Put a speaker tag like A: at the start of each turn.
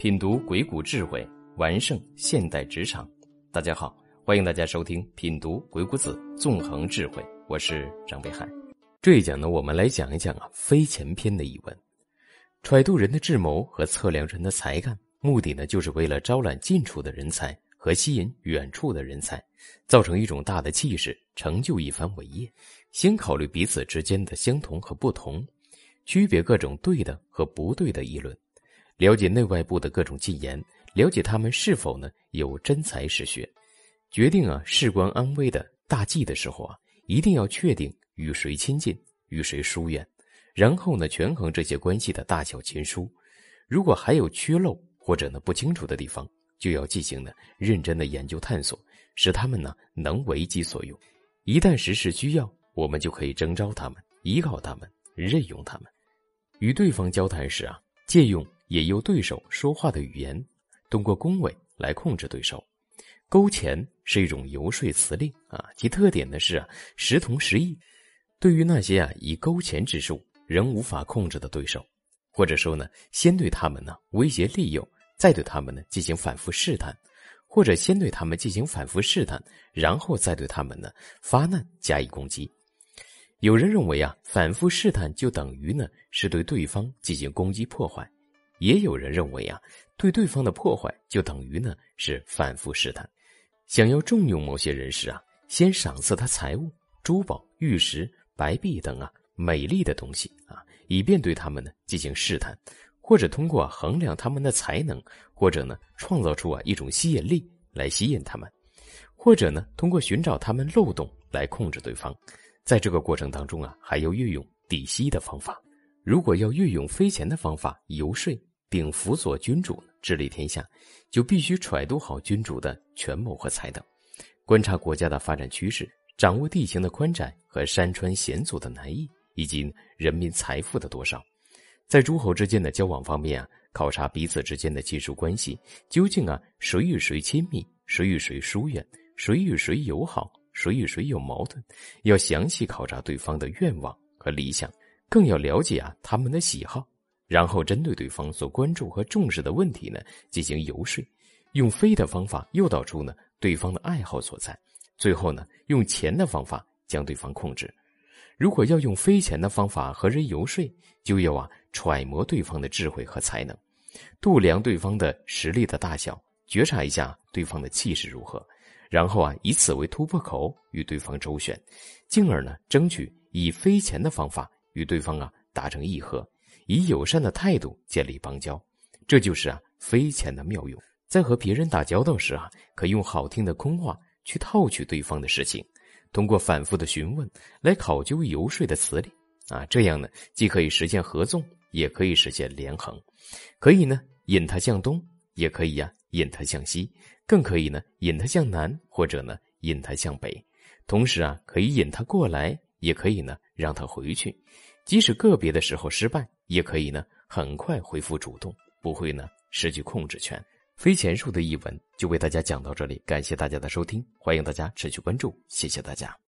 A: 品读鬼谷智慧，完胜现代职场。大家好，欢迎大家收听《品读鬼谷子》，纵横智慧。我是张北海。这一讲呢，我们来讲一讲啊，飞前篇的译文。揣度人的智谋和测量人的才干，目的呢，就是为了招揽近处的人才和吸引远处的人才，造成一种大的气势，成就一番伟业。先考虑彼此之间的相同和不同，区别各种对的和不对的议论。了解内外部的各种进言，了解他们是否呢有真才实学，决定啊事关安危的大计的时候啊，一定要确定与谁亲近，与谁疏远，然后呢权衡这些关系的大小亲疏。如果还有缺漏或者呢不清楚的地方，就要进行呢认真的研究探索，使他们呢能为己所用。一旦实施需要，我们就可以征召他们，依靠他们，任用他们。与对方交谈时啊，借用。也由对手说话的语言，通过恭维来控制对手。勾钱是一种游说辞令啊，其特点呢是啊时同时异。对于那些啊以勾钱之术仍无法控制的对手，或者说呢先对他们呢威胁利诱，再对他们呢进行反复试探，或者先对他们进行反复试探，然后再对他们呢发难加以攻击。有人认为啊反复试探就等于呢是对对方进行攻击破坏。也有人认为啊，对对方的破坏就等于呢是反复试探。想要重用某些人时啊，先赏赐他财物、珠宝、玉石、白璧等啊美丽的东西啊，以便对他们呢进行试探，或者通过衡量他们的才能，或者呢创造出啊一种吸引力来吸引他们，或者呢通过寻找他们漏洞来控制对方。在这个过程当中啊，还要运用底息的方法。如果要运用飞钱的方法游说。并辅佐君主治理天下，就必须揣度好君主的权谋和才能，观察国家的发展趋势，掌握地形的宽窄和山川险阻的难易，以及人民财富的多少。在诸侯之间的交往方面啊，考察彼此之间的亲属关系，究竟啊谁与谁亲密，谁与谁疏远，谁与谁友好，谁与谁有矛盾，要详细考察对方的愿望和理想，更要了解啊他们的喜好。然后针对对方所关注和重视的问题呢，进行游说，用飞的方法诱导出呢对方的爱好所在，最后呢用钱的方法将对方控制。如果要用飞钱的方法和人游说，就要啊揣摩对方的智慧和才能，度量对方的实力的大小，觉察一下对方的气势如何，然后啊以此为突破口与对方周旋，进而呢争取以飞钱的方法与对方啊达成议和。以友善的态度建立邦交，这就是啊飞钱的妙用。在和别人打交道时啊，可用好听的空话去套取对方的事情，通过反复的询问来考究游说的词理啊，这样呢既可以实现合纵，也可以实现连横，可以呢引他向东，也可以呀引他向西，更可以呢引他向南，或者呢引他向北，同时啊可以引他过来，也可以呢让他回去。即使个别的时候失败，也可以呢很快恢复主动，不会呢失去控制权。飞钱术的译文就为大家讲到这里，感谢大家的收听，欢迎大家持续关注，谢谢大家。